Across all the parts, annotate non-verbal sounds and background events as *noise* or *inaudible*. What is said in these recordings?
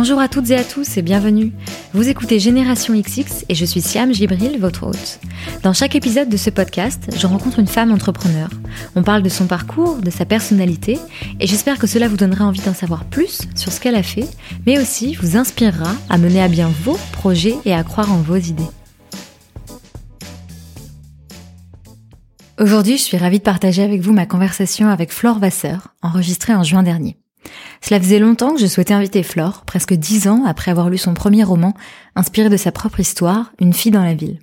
Bonjour à toutes et à tous et bienvenue. Vous écoutez Génération XX et je suis Siam Gibril, votre hôte. Dans chaque épisode de ce podcast, je rencontre une femme entrepreneur. On parle de son parcours, de sa personnalité et j'espère que cela vous donnera envie d'en savoir plus sur ce qu'elle a fait, mais aussi vous inspirera à mener à bien vos projets et à croire en vos idées. Aujourd'hui, je suis ravie de partager avec vous ma conversation avec Flore Vasseur, enregistrée en juin dernier. Cela faisait longtemps que je souhaitais inviter Flore, presque dix ans après avoir lu son premier roman, inspiré de sa propre histoire, Une fille dans la ville.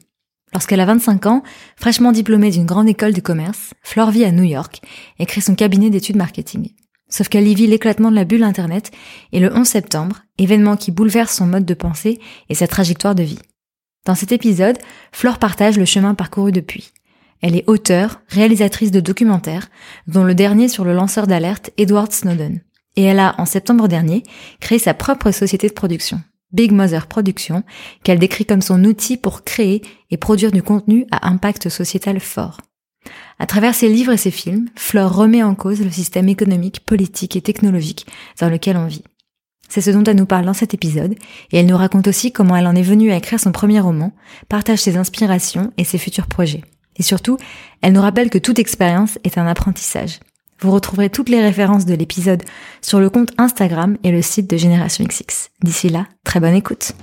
Lorsqu'elle a 25 ans, fraîchement diplômée d'une grande école de commerce, Flore vit à New York et crée son cabinet d'études marketing. Sauf qu'elle y vit l'éclatement de la bulle Internet et le 11 septembre, événement qui bouleverse son mode de pensée et sa trajectoire de vie. Dans cet épisode, Flore partage le chemin parcouru depuis. Elle est auteure, réalisatrice de documentaires, dont le dernier sur le lanceur d'alerte Edward Snowden et elle a, en septembre dernier, créé sa propre société de production, Big Mother Productions, qu'elle décrit comme son outil pour créer et produire du contenu à impact sociétal fort. À travers ses livres et ses films, Flore remet en cause le système économique, politique et technologique dans lequel on vit. C'est ce dont elle nous parle dans cet épisode, et elle nous raconte aussi comment elle en est venue à écrire son premier roman, partage ses inspirations et ses futurs projets. Et surtout, elle nous rappelle que toute expérience est un apprentissage, vous retrouverez toutes les références de l'épisode sur le compte Instagram et le site de Génération XX. D'ici là, très bonne écoute.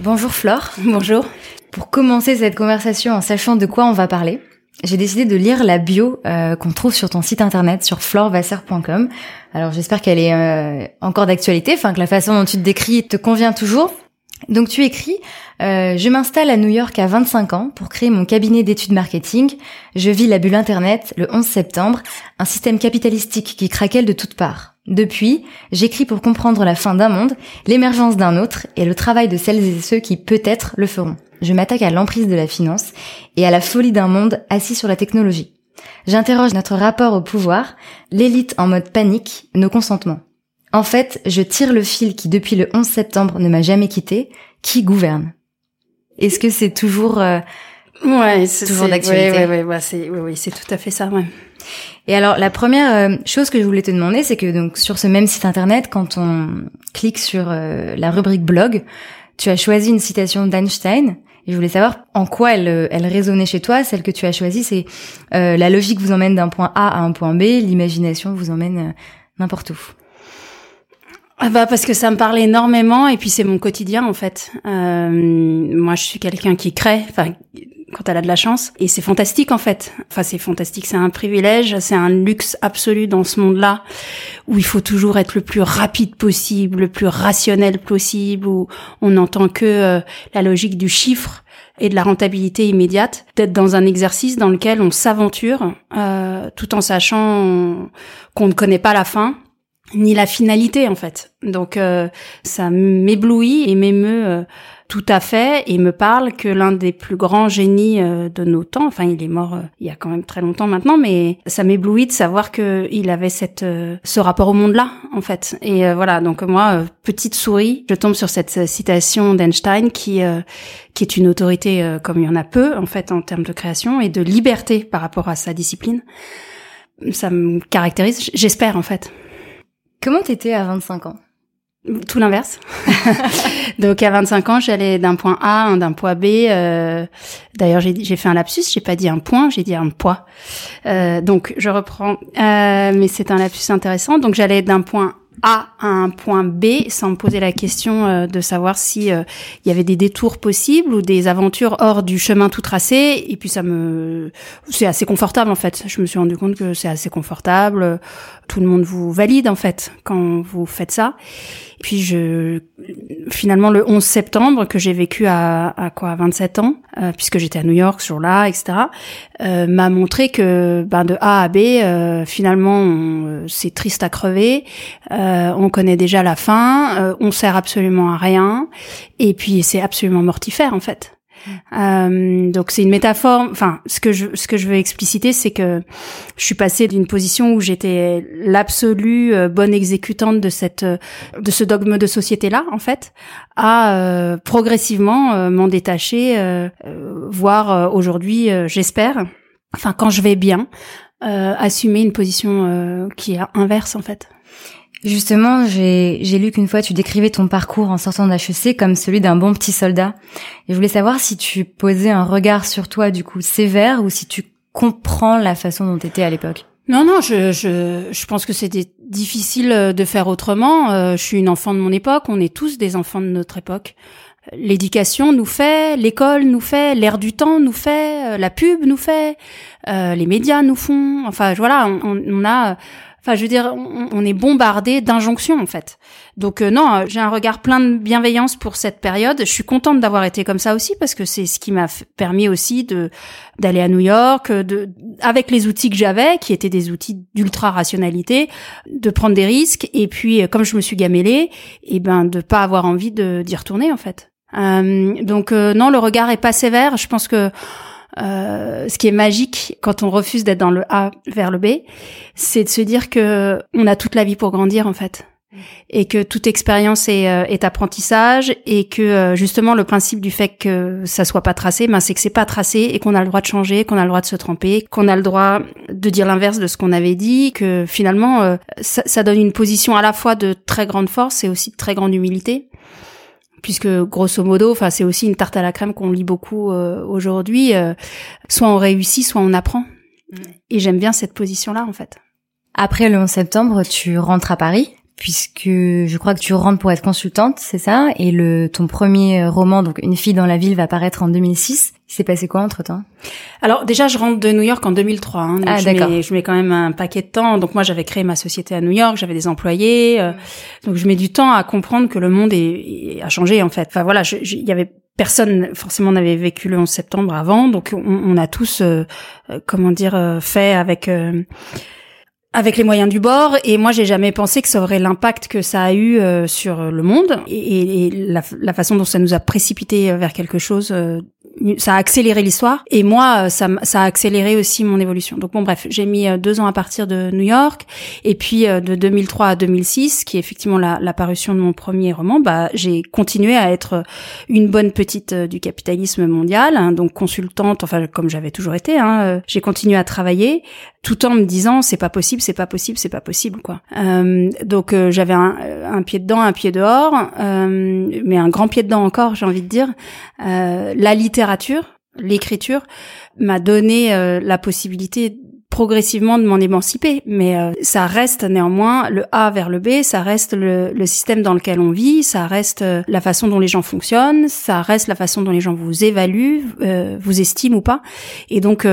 Bonjour Flore. *laughs* Bonjour. Pour commencer cette conversation en sachant de quoi on va parler, j'ai décidé de lire la bio euh, qu'on trouve sur ton site internet sur florevasser.com. Alors j'espère qu'elle est euh, encore d'actualité, enfin que la façon dont tu te décris te convient toujours. Donc tu écris euh, Je m'installe à New York à 25 ans pour créer mon cabinet d'études marketing. Je vis la bulle Internet le 11 septembre, un système capitalistique qui craquelle de toutes parts. Depuis, j'écris pour comprendre la fin d'un monde, l'émergence d'un autre et le travail de celles et ceux qui peut-être le feront. Je m'attaque à l'emprise de la finance et à la folie d'un monde assis sur la technologie. J'interroge notre rapport au pouvoir, l'élite en mode panique, nos consentements. En fait, je tire le fil qui depuis le 11 septembre ne m'a jamais quitté. Qui gouverne Est-ce que c'est toujours euh, ouais, c'est toujours d'actualité ouais, ouais, ouais, c'est oui, oui, c'est tout à fait ça, ouais. Et alors la première euh, chose que je voulais te demander, c'est que donc sur ce même site internet, quand on clique sur euh, la rubrique blog, tu as choisi une citation d'Einstein. Et je voulais savoir en quoi elle, elle résonnait chez toi. Celle que tu as choisie, c'est la logique vous emmène d'un point A à un point B, l'imagination vous emmène n'importe où. Ah bah parce que ça me parle énormément et puis c'est mon quotidien en fait. Euh, moi je suis quelqu'un qui crée, enfin quand elle a de la chance et c'est fantastique en fait. Enfin c'est fantastique, c'est un privilège, c'est un luxe absolu dans ce monde-là où il faut toujours être le plus rapide possible, le plus rationnel possible, où on n'entend que euh, la logique du chiffre et de la rentabilité immédiate, d'être dans un exercice dans lequel on s'aventure euh, tout en sachant qu'on ne connaît pas la fin ni la finalité en fait. Donc euh, ça m'éblouit et m'émeut euh, tout à fait et me parle que l'un des plus grands génies euh, de nos temps, enfin il est mort il y a quand même très longtemps maintenant, mais ça m'éblouit de savoir que il avait cette ce rapport au monde là en fait. Et voilà donc moi petite souris, je tombe sur cette citation d'Einstein qui qui est une autorité comme il y en a peu en fait en termes de création et de liberté par rapport à sa discipline. Ça me caractérise, j'espère en fait. Comment t'étais à 25 ans? Tout l'inverse. *laughs* Donc à 25 ans, j'allais d'un point A à d'un point B. Euh, D'ailleurs, j'ai fait un lapsus, j'ai pas dit un point, j'ai dit un poids. Euh, donc je reprends, euh, mais c'est un lapsus intéressant. Donc j'allais d'un point a à un point B sans me poser la question euh, de savoir si euh, il y avait des détours possibles ou des aventures hors du chemin tout tracé et puis ça me c'est assez confortable en fait je me suis rendu compte que c'est assez confortable tout le monde vous valide en fait quand vous faites ça puis je, finalement, le 11 septembre que j'ai vécu à, à quoi, à 27 ans, euh, puisque j'étais à New York ce jour-là, etc., euh, m'a montré que ben de A à B, euh, finalement, c'est triste à crever. On connaît déjà la fin, on sert absolument à rien, et puis c'est absolument mortifère en fait. Euh, donc c'est une métaphore. Enfin, ce que je ce que je veux expliciter, c'est que je suis passée d'une position où j'étais l'absolue euh, bonne exécutante de cette euh, de ce dogme de société là, en fait, à progressivement m'en détacher, voire aujourd'hui, j'espère. Enfin, quand je vais bien, assumer une position qui est inverse en fait. Justement, j'ai lu qu'une fois tu décrivais ton parcours en sortant d'HEC comme celui d'un bon petit soldat. Et je voulais savoir si tu posais un regard sur toi du coup sévère ou si tu comprends la façon dont tu étais à l'époque. Non, non, je, je, je pense que c'était difficile de faire autrement. Euh, je suis une enfant de mon époque, on est tous des enfants de notre époque. L'éducation nous fait, l'école nous fait, l'air du temps nous fait, euh, la pub nous fait, euh, les médias nous font. Enfin, voilà, on, on a Enfin, je veux dire, on, est bombardé d'injonctions en fait. Donc euh, non, j'ai un regard plein de bienveillance pour cette période. Je suis contente d'avoir été comme ça aussi parce que c'est ce qui m'a permis aussi de d'aller à New York, de avec les outils que j'avais, qui étaient des outils d'ultra rationalité, de prendre des risques et puis euh, comme je me suis gamellée, et eh ben de pas avoir envie de d'y retourner en fait. Euh, donc non, le regard est pas sévère. Je pense que euh, ce qui est magique quand on refuse d'être dans le A vers le B, c'est de se dire que on a toute la vie pour grandir en fait. Et que toute expérience est, euh, est, apprentissage et que euh, justement le principe du fait que ça soit pas tracé, ben c'est que c'est pas tracé et qu'on a le droit de changer, qu'on a le droit de se tromper, qu'on a le droit de dire l'inverse de ce qu'on avait dit, que finalement ça, ça, donne une position à la fois de très grande force et aussi de très grande humilité puisque grosso modo, enfin c'est aussi une tarte à la crème qu'on lit beaucoup euh, aujourd'hui. Euh, soit on réussit, soit on apprend. Et j'aime bien cette position-là en fait. Après le 11 septembre, tu rentres à Paris puisque je crois que tu rentres pour être consultante, c'est ça? Et le ton premier roman, donc Une fille dans la ville, va paraître en 2006. Il s'est passé quoi entre temps Alors déjà, je rentre de New York en 2003. Hein, ah, je, mets, je mets quand même un paquet de temps. Donc moi, j'avais créé ma société à New York, j'avais des employés. Euh, donc je mets du temps à comprendre que le monde est, a changé en fait. Enfin voilà, il y avait personne forcément n'avait vécu le 11 septembre avant. Donc on, on a tous, euh, euh, comment dire, fait avec avec les moyens du bord et moi j'ai jamais pensé que ça aurait l'impact que ça a eu euh, sur le monde. Et, et la, la, façon dont ça nous a précipité vers quelque chose euh, ça a accéléré l'histoire. Et moi ça, ça a accéléré aussi mon évolution. Donc bon bref j'ai mis euh, deux ans à partir de New York. Et puis de 2003 à 2006 qui est effectivement la, la parution de mon premier roman bah j'ai continué à être une bonne petite du capitalisme mondial hein, donc consultante enfin comme j'avais toujours été hein, j'ai continué à travailler tout en me disant c'est pas possible, c'est pas possible, c'est pas possible quoi. Euh, donc euh, j'avais un, pied dedans, un pied dehors, euh, mais un grand pied dedans encore, j'ai envie de dire. Euh, la littérature, l'écriture m'a donné euh, la possibilité progressivement de m'en émanciper, mais euh, ça reste néanmoins le A vers le B, ça reste le, le système dans lequel on vit, ça reste euh, la façon dont les gens fonctionnent, ça reste la façon dont les gens vous évaluent, euh, vous estiment ou pas, et donc il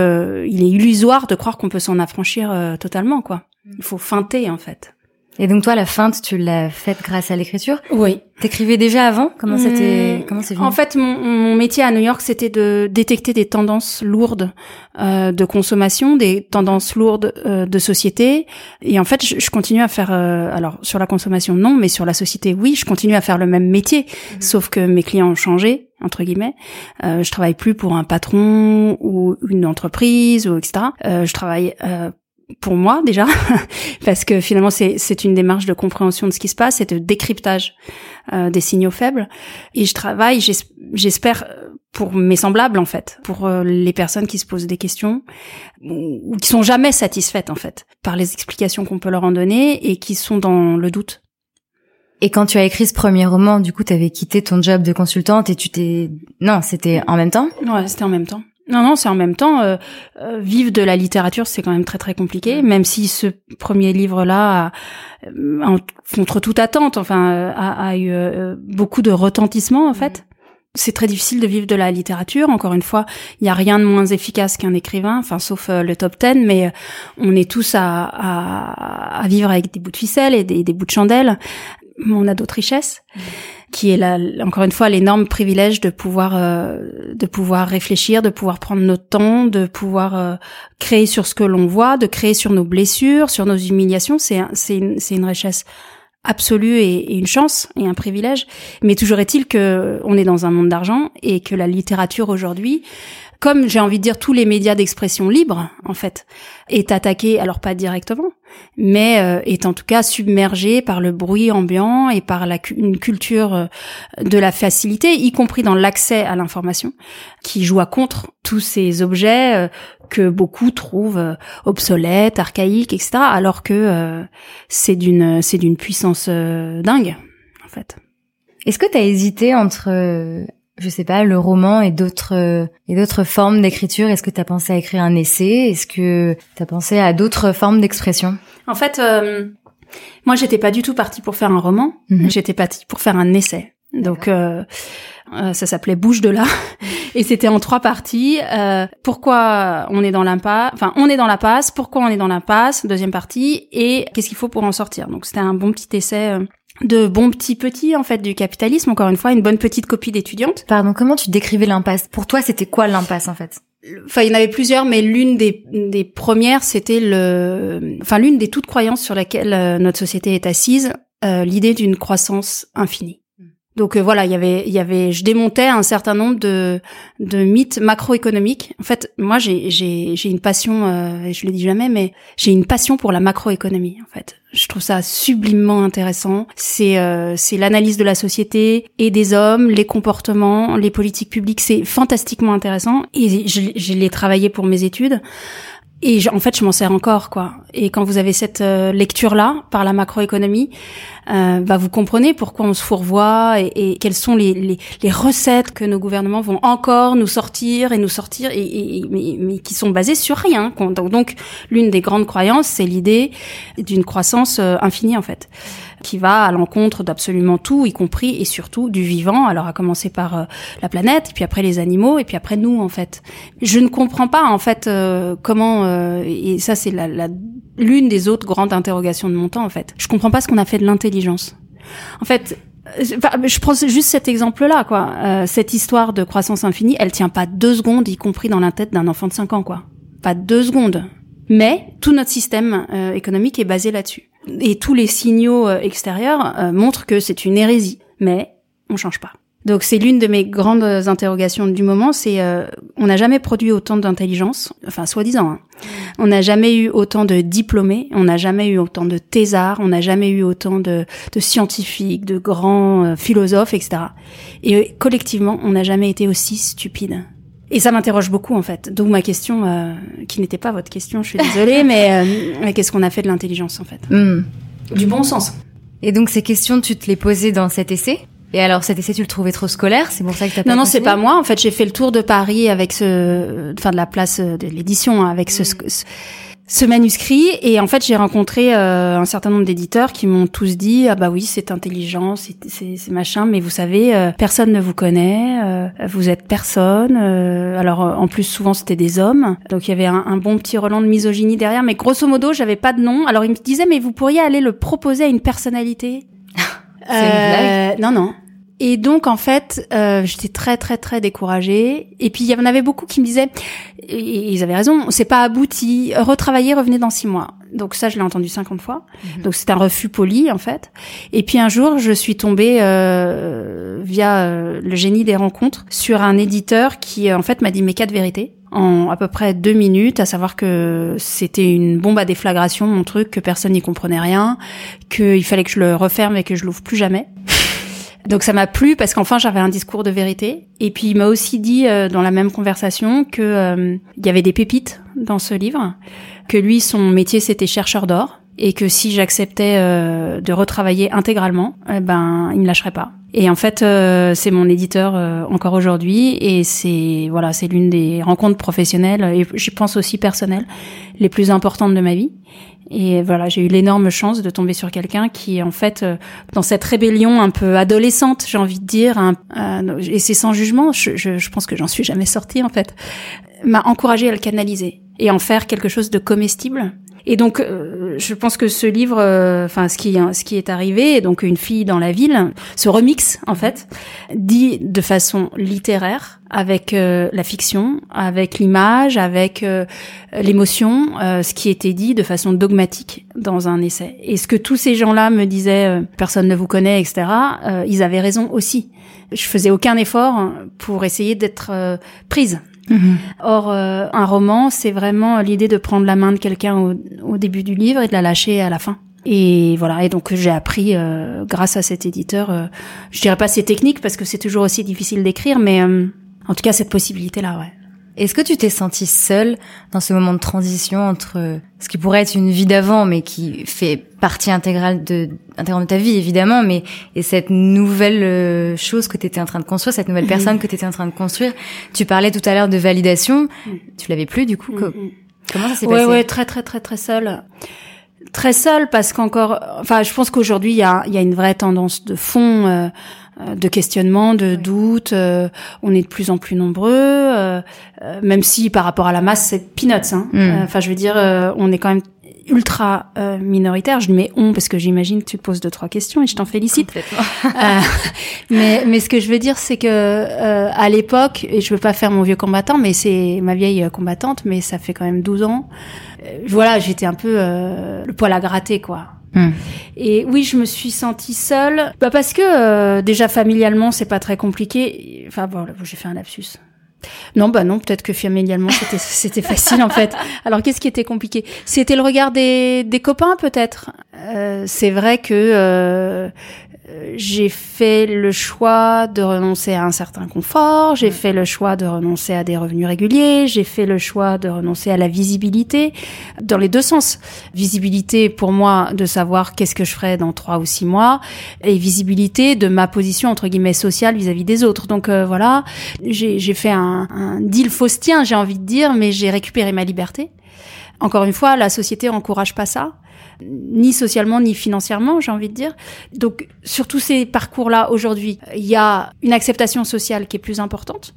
est illusoire de croire qu'on peut s'en affranchir totalement, quoi. Il faut feinter en fait. Et donc toi, la feinte, tu l'as faite grâce à l'écriture Oui. T'écrivais déjà avant Comment c'était hmm. Comment c'est venu En fait, mon, mon, métier à New York, c'était de détecter des tendances lourdes euh, de consommation, des tendances lourdes euh, de société. Et en fait, je, je continue à faire. Euh, alors sur la consommation, non, mais sur la société, oui, je continue à faire le même métier, mhm. sauf que mes clients ont changé entre guillemets. Euh, je travaille plus pour un patron ou une entreprise ou etc. Euh, je travaille euh, pour moi déjà, *laughs* parce que finalement c'est une démarche de compréhension de ce qui se passe et de décryptage euh, des signaux faibles. Et je travaille, j'espère, pour mes semblables en fait, pour euh, les personnes qui se posent des questions ou qui sont jamais satisfaites en fait par les explications qu'on peut leur en donner et qui sont dans le doute. Et quand tu as écrit ce premier roman, du coup, tu avais quitté ton job de consultante et tu t'es... Non, c'était en même temps? Ouais, c'était en même temps. Non, non, c'est en même temps euh, euh, vivre de la littérature, c'est quand même très très compliqué. Même si ce premier livre-là, euh, contre toute attente, enfin, a, a eu beaucoup de retentissement en fait. C'est très difficile de vivre de la littérature. Encore une fois, il n'y a rien de moins efficace qu'un écrivain, enfin sauf le top 10, mais on est tous à, à, à, vivre avec des bouts de ficelle et des, des bouts de chandelle. On a d'autres richesses qui est là encore une fois l'énorme privilège de pouvoir euh, de pouvoir réfléchir, de pouvoir prendre notre temps, de pouvoir euh, créer sur ce que l'on voit, de créer sur nos blessures, sur nos humiliations. C'est c'est une, une richesse absolue et, une chance et un privilège. Mais toujours est-il que on est dans un monde d'argent et que la littérature aujourd'hui comme j'ai envie de dire tous les médias d'expression libre en fait est attaqué alors pas directement mais euh, est en tout cas submergé par le bruit ambiant et par la une culture euh, de la facilité y compris dans l'accès à l'information qui joue à contre tous ces objets euh, que beaucoup trouvent obsolètes archaïques etc alors que c'est d'une c'est d'une puissance dingue en fait. Est-ce que tu as hésité entre je sais pas, le roman et d'autres euh, et d'autres formes d'écriture? Est-ce que tu as pensé à écrire un essai? Est-ce que tu as pensé à d'autres formes d'expression? En fait, euh, moi, j'étais pas du tout partie pour faire un roman. Mhm. J'étais partie pour faire un essai. Donc, euh, euh, ça s'appelait Bouge de là, *laughs* et c'était en trois parties. Euh, pourquoi on est dans l'impasse? Enfin, on est dans la passe. Pourquoi on est dans l'impasse? Deuxième partie. Et qu'est-ce qu'il faut pour en sortir? Donc, c'était un bon petit essai de bons petits petits en fait du capitalisme encore une fois une bonne petite copie d'étudiante. Pardon comment tu décrivais l'impasse? Pour toi c'était quoi l'impasse en fait? Enfin il y en avait plusieurs mais l'une des, des premières c'était le enfin l'une des toutes croyances sur laquelle euh, notre société est assise euh, l'idée d'une croissance infinie donc euh, voilà, il y avait, il y avait, je démontais un certain nombre de, de mythes macroéconomiques. En fait, moi, j'ai, j'ai, j'ai une passion, euh, je le dis jamais, mais j'ai une passion pour la macroéconomie. En fait, je trouve ça sublimement intéressant. C'est, euh, c'est l'analyse de la société et des hommes, les comportements, les politiques publiques. C'est fantastiquement intéressant et je, je l'ai travaillé pour mes études. Et en fait, je m'en sers encore, quoi. Et quand vous avez cette euh, lecture-là par la macroéconomie, euh, bah, vous comprenez pourquoi on se fourvoie et, et quelles sont les, les, les, recettes que nos gouvernements vont encore nous sortir et nous sortir, et, et mais, mais, qui sont basées sur rien. Donc, donc l'une des grandes croyances, c'est l'idée d'une croissance euh, infinie, en fait qui va à l'encontre d'absolument tout, y compris et surtout du vivant. Alors à commencer par euh, la planète, puis après les animaux, et puis après nous en fait. Je ne comprends pas en fait euh, comment euh, et ça c'est la, l'une des autres grandes interrogations de mon temps en fait. Je comprends pas ce qu'on a fait de l'intelligence. En fait, je prends juste cet exemple-là, quoi. cette histoire de croissance infinie, elle tient pas deux secondes, y compris dans la tête d'un enfant de 5 ans, quoi. Pas deux secondes. Mais tout notre système économique est basé là-dessus et tous les signaux euh, extérieurs euh, montrent que c'est une hérésie. Mais on change pas. Donc c'est l'une de mes grandes interrogations du moment, c'est euh, on n'a jamais produit autant d'intelligence, enfin soi-disant. Hein. On n'a jamais eu autant de diplômés, on n'a jamais eu autant de thésards, on n'a jamais eu autant de, de scientifiques, de grands philosophes, etc. Et collectivement, on n'a jamais été aussi stupide. Et ça m'interroge beaucoup en fait. Donc ma question, euh, qui n'était pas votre question, je suis désolée, *laughs* mais euh, qu'est-ce qu'on a fait de l'intelligence en fait hmm. Du bon sens. Et donc ces questions, tu te les posais dans cet essai? Et alors cet essai, tu le trouvais trop scolaire? C'est pour ça que t'as pas Non, non, c'est pas moi. En fait, j'ai fait le tour de Paris avec ce, enfin de la place de l'édition, hein, avec ce, ce ce manuscrit et en fait j'ai rencontré euh, un certain nombre d'éditeurs qui m'ont tous dit ah bah oui c'est intelligent c'est c'est machin mais vous savez euh, personne ne vous connaît euh, vous êtes personne alors en plus souvent c'était des hommes donc il y avait un, un, bon petit relent de misogynie derrière mais grosso modo j'avais pas de nom. Alors ils me disaient mais vous pourriez aller le proposer à une personnalité? *laughs* C'est une blague. Non non et donc en fait, euh, j'étais très très très découragée. Et puis il y en avait beaucoup qui me disaient, et ils avaient raison, c'est pas abouti. Retravailler, revenez dans six mois. Donc ça, je l'ai entendu 50 fois. Mhm. Donc c'est un refus poli en fait. Et puis un jour, je suis tombée euh, via euh, le génie des rencontres sur un éditeur qui en fait m'a dit mes quatre vérités en à peu près deux minutes, à savoir que c'était une bombe à déflagration, mon truc, que personne n'y comprenait rien, qu'il fallait que je le referme et que je l'ouvre plus jamais. Donc ça m'a plu parce qu'enfin j'avais un discours de vérité. Et puis il m'a aussi dit euh, dans la même conversation que euh, il y avait des pépites dans ce livre, que lui son métier c'était chercheur d'or et que si j'acceptais euh, de retravailler intégralement, eh ben il me lâcherait pas. Et en fait c'est mon éditeur encore aujourd'hui et c'est voilà c'est l'une des rencontres professionnelles et je pense aussi personnelles les plus importantes de ma vie. Et voilà, j'ai eu l'énorme chance de tomber sur quelqu'un qui, en fait, euh, dans cette rébellion un peu adolescente, j'ai envie de dire, et c'est sans jugement, je, je, je pense que j'en suis jamais sortie en fait, m'a encouragé à le canaliser et en faire quelque chose de comestible et donc, euh, je pense que ce livre, euh, enfin, ce qui ce qui est arrivé, donc une fille dans la ville, ce remix en fait, dit de façon littéraire, avec euh, la fiction, avec l'image, avec l'émotion, ce qui était dit de façon dogmatique dans un essai. Et ce que tous ces gens-là me disaient, personne ne vous connaît, etc. ils avaient raison aussi. Je faisais aucun effort pour essayer d'être prise Mhm. Or, euh, un roman, c'est vraiment l'idée de prendre la main de quelqu'un au, au, début du livre et de la lâcher à la fin. Et voilà, et donc j'ai appris euh, grâce à cet éditeur, euh, je dirais pas ces techniques parce que c'est toujours aussi difficile d'écrire, mais euh, en tout cas cette possibilité-là, ouais. Est-ce que tu t'es sentie seule dans ce moment de transition entre ce qui pourrait être une vie d'avant, mais qui fait partie intégrale de, intégrale de ta vie, évidemment, mais et cette nouvelle chose que tu étais en train de construire, cette nouvelle personne que tu étais en train de construire? Tu parlais tout à l'heure de validation. Tu l'avais plus, du coup? Comment ça s'est ouais, passé? Ouais, très, très, très, très seule. Très seule parce qu'encore, enfin, je pense qu'aujourd'hui il y a, y a une vraie tendance de fond, euh, euh de questionnement, de doute. Euh, on est de plus en plus nombreux, euh, même si par rapport à la masse c'est peanuts. Hein. Mm. Enfin, je veux dire, on est quand même ultra minoritaire. Je mets on parce que j'imagine que tu poses deux trois questions et je t'en félicite. mais mais ce que je veux dire c'est que à l'époque et je veux pas faire mon vieux combattant mais c'est ma vieille combattante mais ça fait quand même 12 ans. Euh, voilà, j'étais un peu euh, le poil à gratter, quoi. Hmm. Et oui, je me suis sentie seule, bah parce que euh, déjà familialement, c'est pas très compliqué. Enfin bon, j'ai fait un lapsus. Non, bah non, peut-être que familialement c'était *laughs* c'était facile en fait. Alors qu'est-ce qui était compliqué? C'était le regard des, des copains peut-être. Euh, c'est vrai que euh, j'ai fait le choix de renoncer à un certain confort, j'ai fait le choix de renoncer à des revenus réguliers, j'ai fait le choix de renoncer à la visibilité dans les deux sens. Visibilité pour moi de savoir qu'est-ce que je ferai dans trois ou six mois et visibilité de ma position entre guillemets sociale vis-à-vis des autres. Donc euh, voilà, j'ai fait un, un deal faustien, j'ai envie de dire, mais j'ai récupéré ma liberté. Encore une fois, la société encourage pas ça ni socialement ni financièrement, j'ai envie de dire. Donc sur tous ces parcours-là, aujourd'hui, il y a une acceptation sociale qui est plus importante,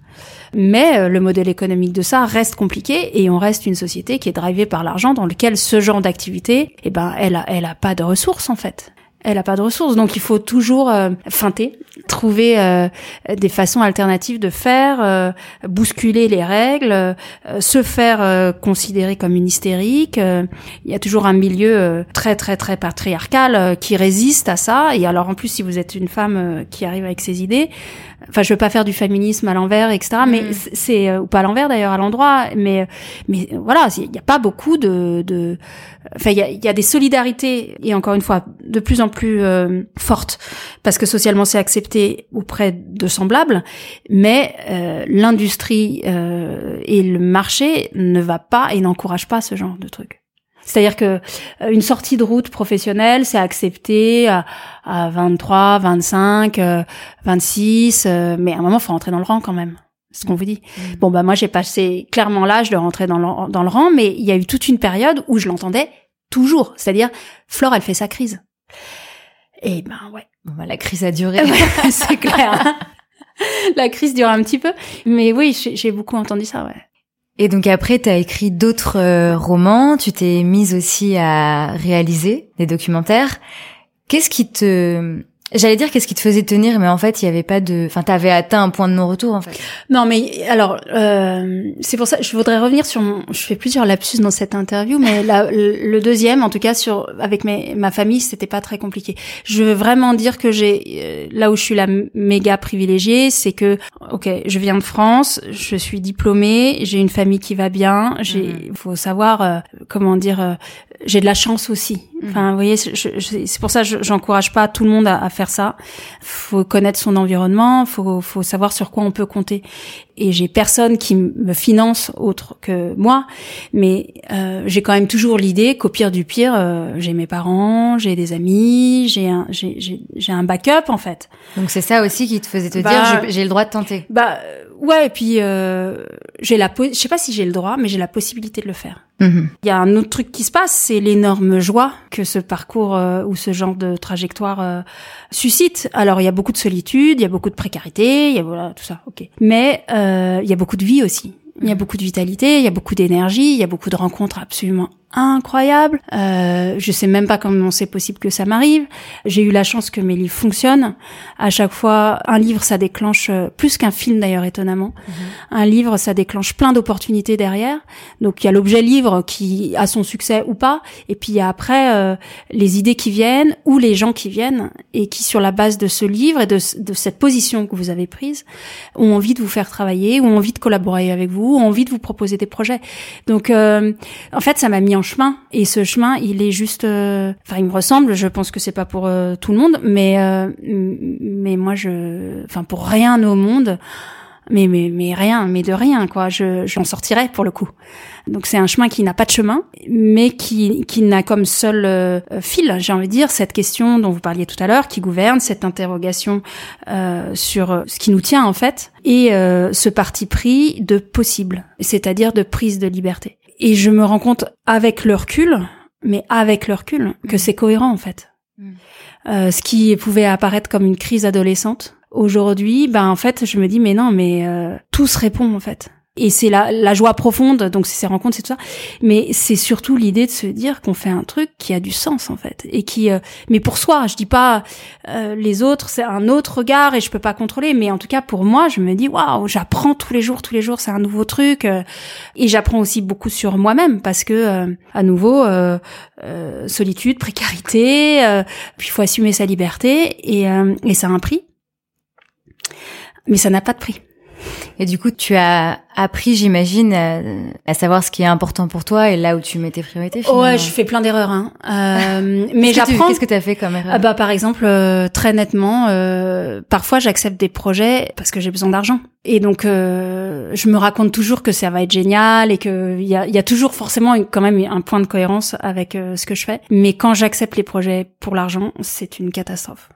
mais euh, le modèle économique de ça reste compliqué et on reste une société qui est drivée par l'argent dans lequel ce genre d'activité, eh ben, elle a, elle a pas de ressources en fait elle a pas de ressources. Donc il faut toujours euh, feinter, trouver euh, des façons alternatives de faire, euh, bousculer les règles, se faire considérer comme une hystérique. il y a toujours un milieu très très très patriarcal qui résiste à ça. Et alors en plus, si vous êtes une femme qui arrive avec ses idées, enfin je veux pas faire du féminisme à l'envers, etc. Mais mm. c'est ou pas à l'envers d'ailleurs, à l'endroit. Mais mais voilà, il n'y a pas beaucoup de, de enfin il y a, y a des solidarités et encore une fois de plus en plus euh, forte parce que socialement c'est accepté auprès de semblables, mais euh, l'industrie euh, et le marché ne va pas et n'encourage pas ce genre de truc. C'est-à-dire que une sortie de route professionnelle, c'est accepté à, à 23, 25, 26, mais à un moment, faut rentrer dans le rang quand même. C'est ce qu'on vous dit. Mmh. Bon, bah moi, j'ai passé clairement l'âge de rentrer dans le, dans le rang, mais il y a eu toute une période où je l'entendais toujours. C'est-à-dire, Flore, elle fait sa crise. Et ben ouais. Bon, bah, la crise a duré. *laughs* c'est clair. la crise dure un petit peu. Mais oui, j'ai beaucoup entendu ça, ouais. Et donc après, tu as écrit d'autres euh, romans, tu t'es mise aussi à réaliser des documentaires. Qu'est-ce qui te J'allais dire qu'est-ce qui te faisait tenir, mais en fait, il y avait pas de. Enfin, t'avais atteint un point de non-retour, en fait. Non, mais alors, euh, c'est pour ça. Je voudrais revenir sur mon. Je fais plusieurs lapsus dans cette interview, mais la, *laughs* le deuxième, en tout cas, sur avec mes, ma famille, c'était pas très compliqué. Je veux vraiment dire que j'ai euh, là où je suis la méga privilégiée, c'est que, ok, je viens de France, je suis diplômée, j'ai une famille qui va bien. J'ai, mhm. faut savoir euh, comment dire. Euh, j'ai de la chance aussi. Mhm. Enfin, vous voyez, c'est pour ça que j'encourage pas tout le monde à, à faire ça. Faut connaître son environnement, faut, faut savoir sur quoi on peut compter. Et j'ai personne qui me finance autre que moi, mais euh, j'ai quand même toujours l'idée qu'au pire du pire, euh, j'ai mes parents, j'ai des amis, j'ai un, j'ai, un backup en fait. Donc c'est ça aussi qui te faisait te bah, dire j'ai le droit de tenter. Bah ouais, et puis euh, j'ai la, je sais pas si j'ai le droit, mais j'ai la possibilité de le faire. Mhm. Il y a un autre truc qui se passe, c'est l'énorme joie que ce parcours euh, ou ce genre de trajectoire euh, suscite. Alors il y a beaucoup de solitude, il y a beaucoup de précarité, il y a voilà tout ça, ok. Mais euh, il y a beaucoup de vie aussi. Il y a mhm. beaucoup de vitalité, il y a beaucoup d'énergie, il y a beaucoup de rencontres absolument incroyables. Euh, je sais même pas comment c'est possible que ça m'arrive. J'ai eu la chance que mes livres fonctionnent. À chaque fois, un livre, ça déclenche euh, plus qu'un film d'ailleurs, étonnamment. Mhm. Un livre, ça déclenche plein d'opportunités derrière. Donc il y a l'objet livre qui a son succès ou pas, et puis il y a après euh, les idées qui viennent ou les gens qui viennent et qui, sur la base de ce livre et de, de cette position que vous avez prise, ont envie de vous faire travailler, ont envie de collaborer avec vous, ont envie de vous proposer des projets. Donc euh, en fait, ça m'a mis en chemin et ce chemin, il est juste, euh, enfin, il me ressemble. Je pense que c'est pas pour euh, tout le monde, mais euh, mais moi, je, enfin, pour rien au monde, mais mais mais rien, mais de rien quoi. Je j'en sortirais pour le coup. Donc c'est un chemin qui n'a pas de chemin, mais qui qui n'a comme seul fil, j'ai envie de dire, cette question dont vous parliez tout à l'heure, qui gouverne cette interrogation euh, sur ce qui nous tient en fait, et euh, ce parti pris de possible, c'est-à-dire de prise de liberté et je me rends compte avec le recul, mais avec le recul, que mm. c'est cohérent en fait. Mm. Euh, ce qui pouvait apparaître comme une crise adolescente, aujourd'hui, ben en fait, je me dis mais non, mais euh, tout se répond en fait et c'est la, la joie profonde, donc c'est ces rencontres, c'est tout ça. Mais c'est surtout l'idée de se dire qu'on fait un truc qui a du sens en fait, et qui, euh, mais pour soi. Je dis pas euh, les autres, c'est un autre regard et je peux pas contrôler. Mais en tout cas pour moi, je me dis waouh, j'apprends tous les jours, tous les jours, c'est un nouveau truc, euh, et j'apprends aussi beaucoup sur moi-même parce que à nouveau solitude, précarité, puis faut assumer sa liberté et, et ça a un prix. Mais ça n'a pas de prix. Et du coup, tu as appris, j'imagine, à, savoir ce qui est important pour toi et là où tu mets tes priorités. Finalement. Ouais, je fais plein d'erreurs, hein. Euh, *laughs* mais j'apprends. Qu'est-ce que tu as fait comme erreur ah Bah, par exemple, euh, très nettement, euh, parfois j'accepte des projets parce que j'ai besoin d'argent. Et donc, euh, je me raconte toujours que ça va être génial et que il y a, y a, toujours forcément quand même un point de cohérence avec euh, ce que je fais. Mais quand j'accepte les projets pour l'argent, c'est une catastrophe.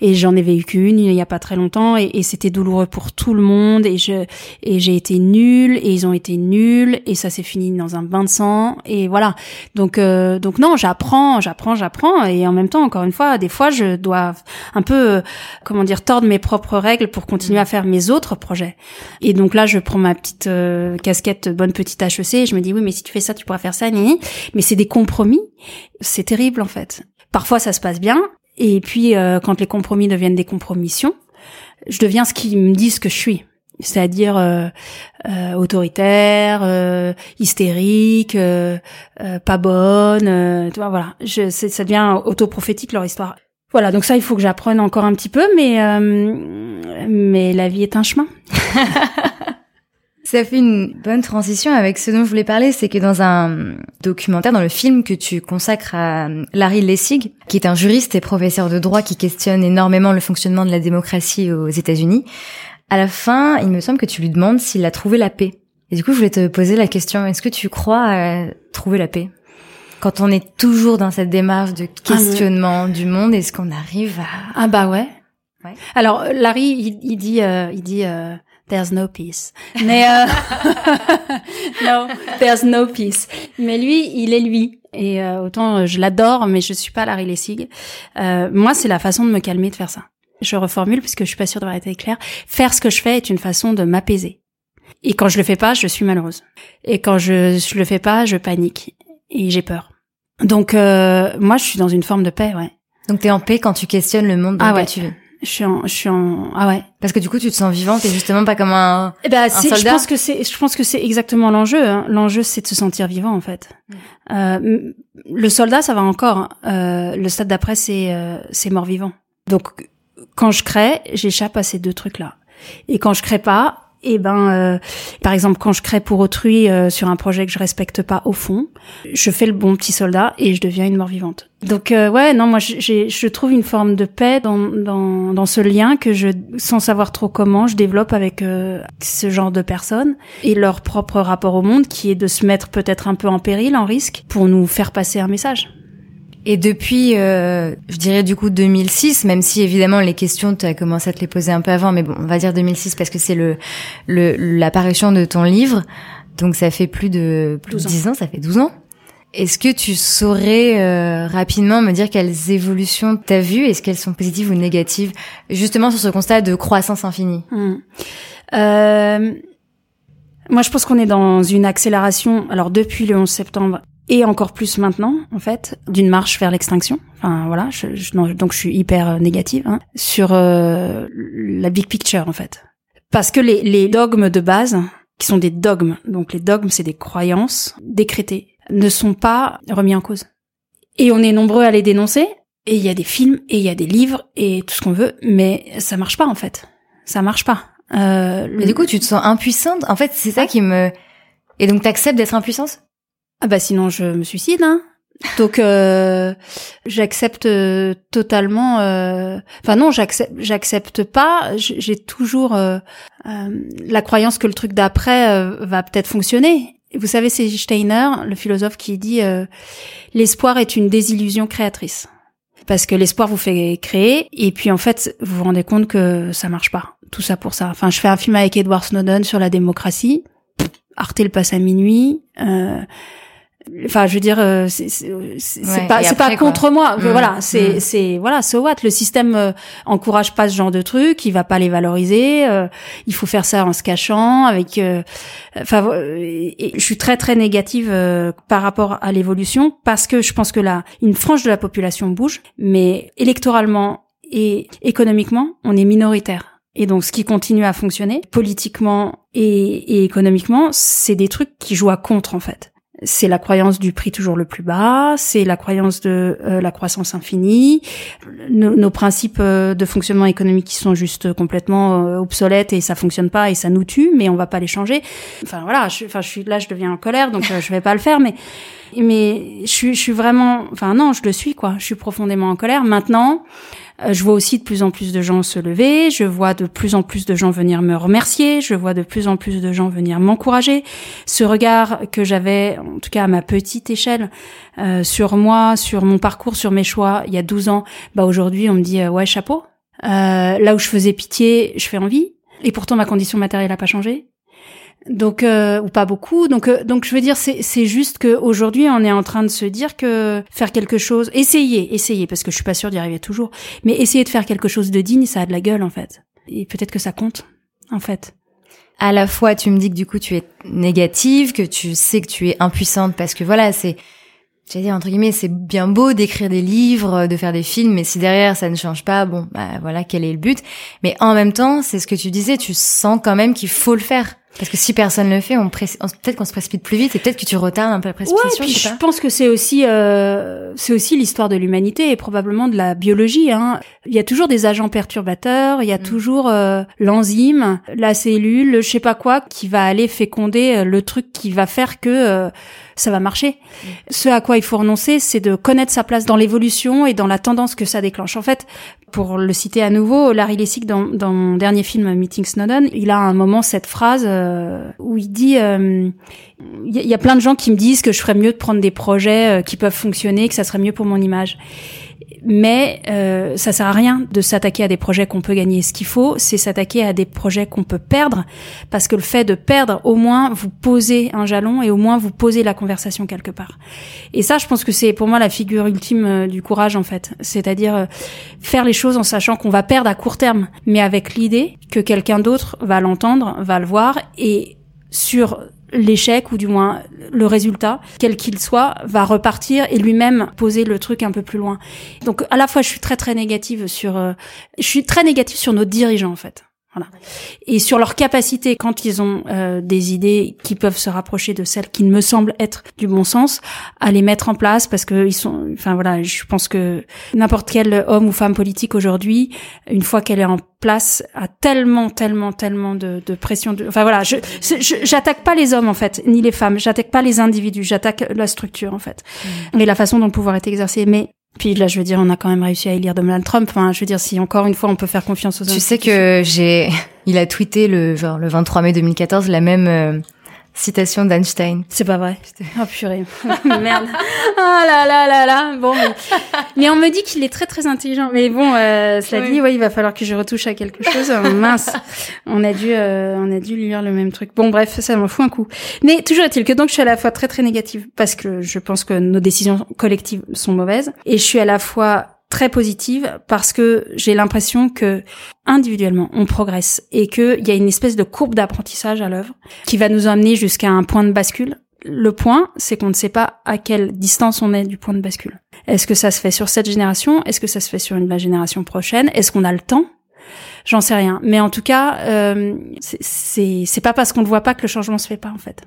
Et j'en ai vécu une il y a pas très longtemps et, et c'était douloureux pour tout le monde et je et j'ai été nulle et ils ont été nuls et ça s'est fini dans un bain de sang et voilà. Donc euh, donc non, j'apprends, j'apprends, j'apprends et en même temps encore une fois, des fois je dois un peu euh, comment dire tordre mes propres règles pour continuer à faire mes autres projets. Et donc là, je prends ma petite euh, casquette bonne petite HEC et je me dis oui, mais si tu fais ça, tu pourras faire ça, mais c'est des compromis. C'est terrible en fait. Parfois ça se passe bien et puis, euh, quand les compromis deviennent des compromissions, je deviens ce qu'ils me disent que je suis. C'est-à-dire euh, euh, autoritaire, hystérique, pas bonne, tu vois, voilà. Je, ça devient autoprophétique leur histoire. Voilà, donc ça, il faut que j'apprenne encore un petit peu, mais mais la vie est un chemin. *laughs* Ça fait une bonne transition avec ce dont je voulais parler, c'est que dans un documentaire, dans le film que tu consacres à Larry Lessig, qui est un juriste et professeur de droit qui questionne énormément le fonctionnement de la démocratie aux États-Unis, à la fin, il me semble que tu lui demandes s'il a trouvé la paix. Et du coup, je voulais te poser la question, est-ce que tu crois à trouver la paix? Quand on est toujours dans cette démarche de questionnement du monde, est-ce qu'on arrive à... Ah bah ouais. ouais. Alors Larry, il, dit, euh, il dit, euh, there's no peace. Mais euh... *laughs* no, there's no peace. Mais lui, il est lui. Et euh, autant euh, je l'adore, mais je suis pas Larry Lessig. Euh, moi, c'est la façon de me calmer de faire ça. Je reformule parce que je suis pas sûre d'avoir été claire. Faire ce que je fais est une façon de m'apaiser. Et quand je le fais pas, je suis malheureuse. Et quand je, je le fais pas, je panique et j'ai peur. Donc euh, moi, je suis dans une forme de paix, ouais. Donc t'es en paix quand tu questionnes le monde dans ah, ouais. tu vis. Je suis en, je suis en, ah ouais. Parce que du coup, tu te sens vivante et justement pas comme un, eh ben, un soldat. Je pense que c'est, je pense que c'est exactement l'enjeu. Hein. L'enjeu, c'est de se sentir vivant en fait. Mm. Euh, le soldat, ça va encore. Euh, le stade d'après, c'est, euh, c'est mort vivant. Donc, quand je crée, j'échappe à ces deux trucs-là. Et quand je crée pas, et eh ben, euh, par exemple, quand je crée pour autrui euh, sur un projet que je respecte pas au fond, je fais le bon petit soldat et je deviens une mort vivante. Donc euh, ouais, non, moi je trouve une forme de paix dans, dans, dans ce lien que je, sans savoir trop comment, je développe avec ce genre de personnes et leur propre rapport au monde, qui est de se mettre peut-être un peu en péril, en risque, pour nous faire passer un message. Et depuis, euh, je dirais du coup 2006, même si évidemment les questions, tu as commencé à te les poser un peu avant, mais bon, on va dire 2006 parce que c'est le l'apparition de ton livre. Donc ça fait plus de plus de 10 ans. ça fait 12 ans. Est-ce que tu saurais euh, rapidement me dire quelles évolutions tu as vues Est-ce qu'elles sont positives ou négatives Justement sur ce constat de croissance infinie? Hmm. Euh, moi, je pense qu'on est dans une accélération. Alors depuis le 11 septembre et encore plus maintenant, en fait, d'une marche vers l'extinction. Enfin voilà, je, donc je suis hyper euh, négative hein, sur euh, la big picture en fait, parce que les, les dogmes de base, qui sont des dogmes, donc les dogmes c'est des croyances décrétées, ne sont pas remis en cause. Et on est nombreux à les dénoncer, et il y a des films, et il y a des livres, et tout ce qu'on veut, mais ça marche pas en fait. Ça marche pas. Euh, mais du coup, tu te sens impuissante. En fait, c'est ça qui me. Et donc, t'acceptes d'être impuissante? Ah bah sinon je me suicide. Hein. Donc euh, j'accepte euh, totalement. Euh... Enfin non, j'accepte, j'accepte pas. J'ai toujours euh, la croyance que le truc d'après va peut-être fonctionner. Vous savez, c'est Steiner, le philosophe, qui dit l'espoir est une désillusion créatrice. Parce que l'espoir vous fait créer, et puis en fait, vous vous rendez compte que ça marche pas. Tout ça pour ça. Enfin, je fais un film avec Edward Snowden sur la démocratie. Arte le passe à minuit. Euh, Enfin, je veux dire, euh, c'est pas, c'est pas contre moi. Mmh. Voilà, c'est, mmh. c'est, voilà, so what? Le système euh, encourage pas ce genre de truc, il va pas les valoriser. Euh, il faut faire ça en se cachant, avec. Enfin, je suis très très négative par rapport à l'évolution parce que je pense que là, une frange de la population bouge, mais électoralement et économiquement, on est minoritaire. Et donc, ce qui continue à fonctionner, politiquement et, et économiquement, c'est des trucs qui jouent à contre, en fait c'est la croyance du prix toujours le plus bas, c'est la croyance de euh, la croissance infinie, nos, principes euh, de fonctionnement économique qui sont juste complètement euh, obsolètes et ça fonctionne pas et ça nous tue, mais on va pas les changer. Enfin voilà, je, enfin je suis là, je deviens en colère, donc je vais pas le faire, mais mais je je suis vraiment, enfin non, je le suis quoi. Je suis profondément en colère. Maintenant, euh, je vois aussi de plus en plus de gens se lever, je vois de plus en plus de gens venir me remercier, je vois de plus en plus de gens venir m'encourager. Ce regard que j'avais, en tout cas à ma petite échelle, euh, sur moi, sur mon parcours, sur mes choix, il y a 12 ans, bah aujourd'hui on me dit euh, ouais chapeau. là où je faisais pitié, je fais envie. Et pourtant ma condition matérielle n'a pas changé. Donc euh, ou pas beaucoup. Donc euh, donc je veux dire c'est c'est juste que aujourd'hui on est en train de se dire que faire quelque chose, essayer, essayer parce que je suis pas sûre d'y arriver toujours, mais essayer de faire quelque chose de digne, ça a de la gueule en fait. Et peut-être que ça compte en fait. À la fois, tu me dis que du coup tu es négative, que tu sais que tu es impuissante parce que voilà, c'est j'allais dire entre guillemets, c'est bien beau d'écrire des livres, de faire des films, mais si derrière ça ne change pas, bon, bah voilà, quel est le but? Mais en même temps, c'est ce que tu disais, tu sens quand même qu'il faut le faire. Parce que si personne le fait, on, peut-être qu'on se précipite plus vite et peut-être que tu retardes un peu la précipitation. Ouais, je, je pense que c'est aussi euh, c'est aussi l'histoire de l'humanité et probablement de la biologie. Hein. Il y a toujours des agents perturbateurs, il y a mm. toujours euh, l'enzyme, la cellule, je sais pas quoi, qui va aller féconder euh, le truc qui va faire que euh, ça va marcher. Mm. Ce à quoi il faut renoncer, c'est de connaître sa place dans l'évolution et dans la tendance que ça déclenche. En fait, pour le citer à nouveau, Larry Lessig, dans, mon dernier film Meeting Snowden, il a un moment cette phrase euh, où il dit euh, il y, a plein de gens qui me disent que je ferais mieux de prendre des projets euh, qui peuvent fonctionner, que ça serait mieux pour mon image mais euh, ça sert à rien de s'attaquer à des projets qu'on peut gagner. Ce qu'il faut, c'est s'attaquer à des projets qu'on peut perdre, parce que le fait de perdre, au moins, vous posez un jalon et au moins vous posez la conversation quelque part. Et ça, je pense que c'est pour moi la figure ultime euh, du courage, en fait. C'est-à-dire euh, faire les choses en sachant qu'on va perdre à court terme, mais avec l'idée que quelqu'un d'autre va l'entendre, va le voir et sur l'échec ou du moins le résultat, quel qu'il soit, va repartir et lui-même poser le truc un peu plus loin. Donc à la fois je suis très très négative sur, euh, je suis très négative sur nos dirigeants en fait. Voilà. Et sur leur capacité, quand ils ont euh, des idées qui peuvent se rapprocher de celles qui me semblent être du bon sens, à les mettre en place parce que ils sont. Enfin voilà, je pense que n'importe quel homme ou femme politique aujourd'hui, une fois qu'elle est en place, a tellement, tellement, tellement de, de pression. De, enfin voilà, je j'attaque pas les hommes en fait, ni les femmes. J'attaque pas les individus. J'attaque la structure en fait, mmh. et la façon dont le pouvoir est exercé. Mais puis là, je veux dire, on a quand même réussi à élire Donald Trump. Enfin, je veux dire, si encore une fois, on peut faire confiance aux Tu sais que j'ai, il a tweeté le genre le 23 mai 2014 la même euh, Citation d'Einstein. C'est pas vrai. Oh purée. *laughs* Merde. Ah là là là là. Bon. Mais, on me dit qu'il est très très intelligent. Mais bon, euh, cela dit, ouais, il va falloir que je retouche à quelque chose. *laughs* Mince. On a dû, euh, on a dû lire le même truc. Bon, bref, ça m'en fout un coup. Mais toujours est-il que donc je suis à la fois très très négative parce que je pense que nos décisions collectives sont mauvaises et je suis à la fois très positive parce que j'ai l'impression que individuellement on progresse et qu'il y a une espèce de courbe d'apprentissage à l'œuvre qui va nous emmener jusqu'à un point de bascule le point, c'est qu'on ne sait pas à quelle distance on est du point de bascule. Est-ce que ça se fait sur cette génération? Est-ce que ça se fait sur la génération prochaine? Est-ce qu'on a le temps? J'en sais rien. Mais en tout cas, euh, c'est pas parce qu'on le voit pas que le changement se fait pas en fait.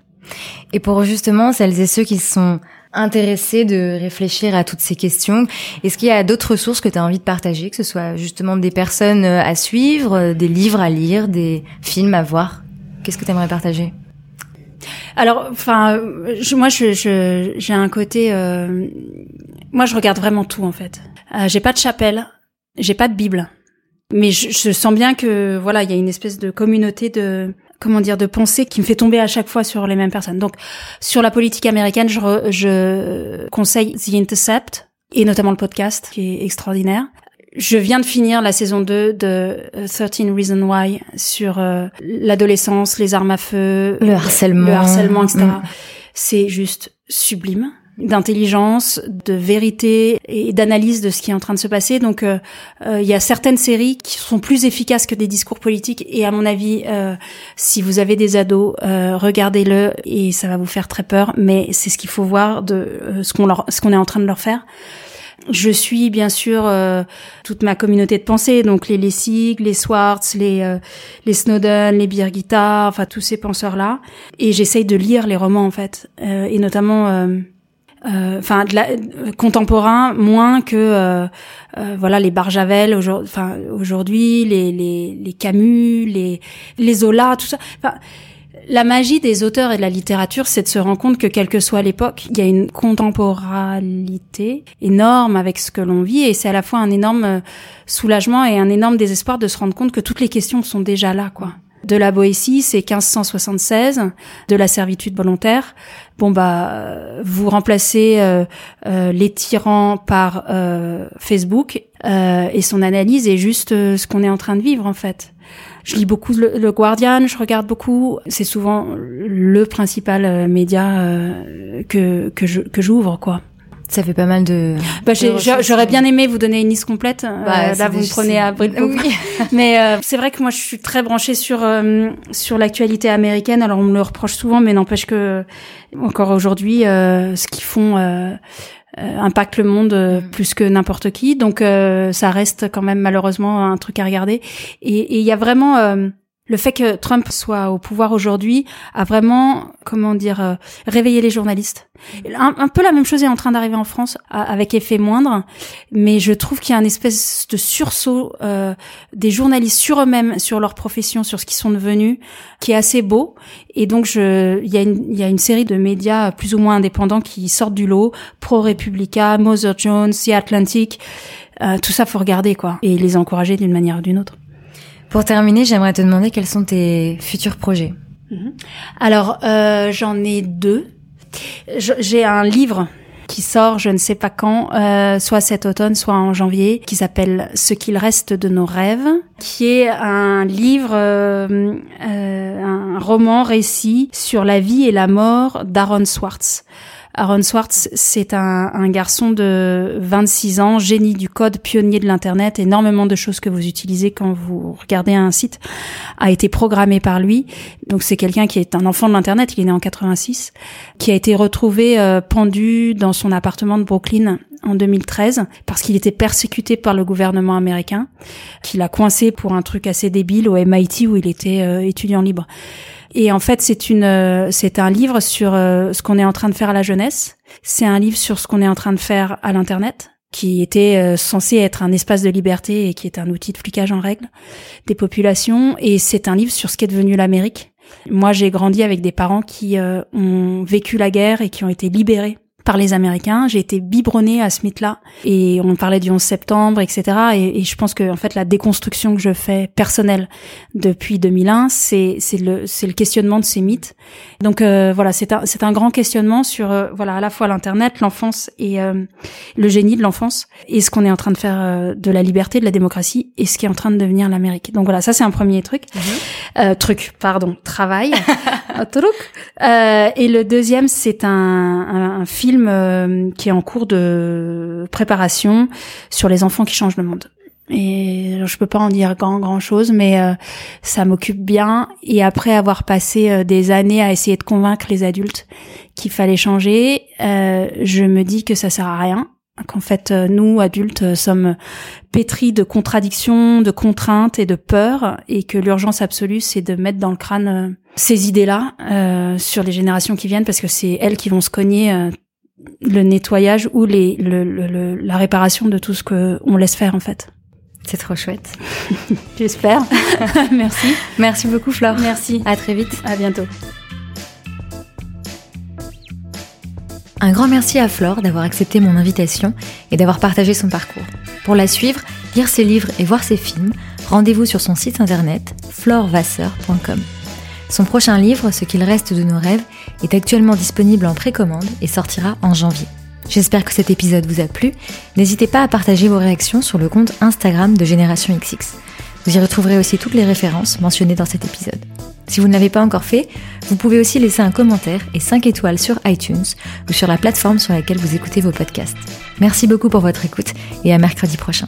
Et pour justement celles et ceux qui sont intéressés de réfléchir à toutes ces questions, est-ce qu'il y a d'autres ressources que tu as envie de partager, que ce soit justement des personnes à suivre, des livres à lire, des films à voir? Qu'est-ce que tu aimerais partager? Alors, enfin, moi, je, je, j'ai un côté. Euh, moi, je regarde vraiment tout en fait. Euh, j'ai pas de chapelle, j'ai pas de Bible, mais je, je sens bien que voilà, il y a une espèce de communauté de comment dire de pensée qui me fait tomber à chaque fois sur les mêmes personnes. Donc, sur la politique américaine, je, je conseille The Intercept et notamment le podcast qui est extraordinaire je viens de finir la saison 2 de 13 euh, Reasons Why sur euh, l'adolescence, les armes à feu, le harcèlement, le harcèlement, etc. Mm. C'est juste sublime d'intelligence, de vérité et d'analyse de ce qui est en train de se passer. Donc euh, il y a certaines séries qui sont plus efficaces que des discours politiques et à mon avis, si vous avez des ados, regardez-le et ça va vous faire très peur. Mais c'est ce qu'il faut voir de ce qu'on leur, ce qu'on est en train de leur faire. Je suis bien sûr euh, toute ma communauté de pensée, donc les Lessig, les Swartz, les euh, les Snowden, les Birgitta, enfin tous ces penseurs là, et j'essaye de lire les romans en fait, euh, et notamment enfin contemporains moins que voilà les Barjavel aujourd'hui enfin aujourd'hui les, les les Camus les les Zola tout ça enfin la magie des auteurs et de la littérature, c'est de se rendre compte que quelle que soit l'époque, il y a une contemporalité énorme avec ce que l'on vit et c'est à la fois un énorme euh, soulagement et un énorme désespoir de se rendre compte que toutes les questions sont déjà là, quoi. De la Boétie, c'est 1576, de la servitude volontaire. Bon bah, euh, vous remplacez euh, les tyrans par Facebook et son analyse est juste ce qu'on est en train de vivre en fait. Je lis beaucoup le, Guardian, je regarde beaucoup. C'est souvent le principal euh, média euh, que que je que j'ouvre quoi. Ça fait pas mal de. Bah, j'aurais bien aimé vous donner une liste complète. Euh, bah, là, vous me prenez à brûle oui. *laughs* Mais c'est vrai que moi, je suis très branchée sur sur l'actualité américaine. Alors, on me le reproche souvent, mais n'empêche que encore aujourd'hui, ce qu'ils font euh, impacte le monde euh, mm. plus que n'importe qui. Donc euh, ça reste quand même malheureusement un truc à regarder. Et il y a vraiment le fait que Trump soit au pouvoir aujourd'hui a vraiment, comment dire, euh, réveillé les journalistes. Un, peu la même chose est en train d'arriver en France, avec effet moindre, mais je trouve qu'il y a une espèce de sursaut euh, des journalistes sur eux-mêmes, sur leur profession, sur ce qu'ils sont devenus, qui est assez beau. Et donc, il y a une, y a une série de médias plus ou moins indépendants qui sortent du lot, Pro Republica, Mother Jones, The Atlantic. Euh, tout ça, faut regarder quoi, et les encourager d'une manière ou d'une autre. Pour terminer, j'aimerais te demander quels sont tes futurs projets. Mhm. Alors, euh, j'en ai deux. J'ai un livre qui sort, je ne sais pas quand, euh, soit cet automne, soit en janvier, qui s'appelle Ce qu'il reste de nos rêves, qui est un livre, euh, un roman récit sur la vie et la mort d'Aaron Swartz. Aaron Swartz, c'est un, un, garçon de 26 ans, génie du code, pionnier de l'Internet. Énormément de choses que vous utilisez quand vous regardez un site a été programmé par lui. Donc c'est quelqu'un qui est un enfant de l'Internet, il est né en 86, qui a été retrouvé euh, pendu dans son appartement de Brooklyn en 2013 parce qu'il était persécuté par le gouvernement américain, qu'il a coincé pour un truc assez débile au MIT où il était euh, étudiant libre. Et en fait, c'est une, euh, c'est un livre sur euh, ce qu'on est en train de faire à la jeunesse. C'est un livre sur ce qu'on est en train de faire à l'internet, qui était euh, censé être un espace de liberté et qui est un outil de flicage en règle des populations. Et c'est un livre sur ce qu'est devenu l'Amérique. Moi, j'ai grandi avec des parents qui ont vécu la guerre et qui ont été libérés par les Américains. J'ai été biberonnée à ce mythe-là. Et on parlait du 11 septembre, etc. Et, je pense que en fait la déconstruction que je fais personnelle depuis 2001, c'est c'est le c'est le questionnement de ces mythes. Donc euh, voilà, c'est un c'est un grand questionnement sur euh, voilà à la fois l'internet, l'enfance et euh, le génie de l'enfance et ce qu'on est en train de faire de la liberté, de la démocratie et ce qui est en train de devenir l'Amérique. Donc voilà, ça c'est un premier truc. Mhm. truc, pardon, travail. *laughs* et le deuxième, c'est un, un, un film euh, qui est en cours de préparation sur les enfants qui changent le monde. Et je peux pas en dire grand grand chose, mais euh, ça m'occupe bien. Et après avoir passé euh, des années à essayer de convaincre les adultes qu'il fallait changer, euh, je me dis que ça sert à rien. Qu'en fait, nous adultes sommes pétris de contradictions, de contraintes et de peurs, et que l'urgence absolue, c'est de mettre dans le crâne ces idées-là sur les générations qui viennent, parce que c'est elles qui vont se cogner le nettoyage ou les, le, la réparation de tout ce que on laisse faire en fait. C'est trop chouette. *laughs* J'espère. *laughs* Merci. Merci beaucoup Flore. Merci. À très vite. À bientôt. Un grand merci à Flore d'avoir accepté mon invitation et d'avoir partagé son parcours. Pour la suivre, lire ses livres et voir ses films, rendez-vous sur son site internet florvasseur.com. Son prochain livre, Ce qu'il reste de nos rêves, est actuellement disponible en précommande et sortira en janvier. J'espère que cet épisode vous a plu. N'hésitez pas à partager vos réactions sur le compte Instagram de Génération XX. Vous y retrouverez aussi toutes les références mentionnées dans cet épisode. Si vous ne l'avez pas encore fait, vous pouvez aussi laisser un commentaire et 5 étoiles sur iTunes ou sur la plateforme sur laquelle vous écoutez vos podcasts. Merci beaucoup pour votre écoute et à mercredi prochain.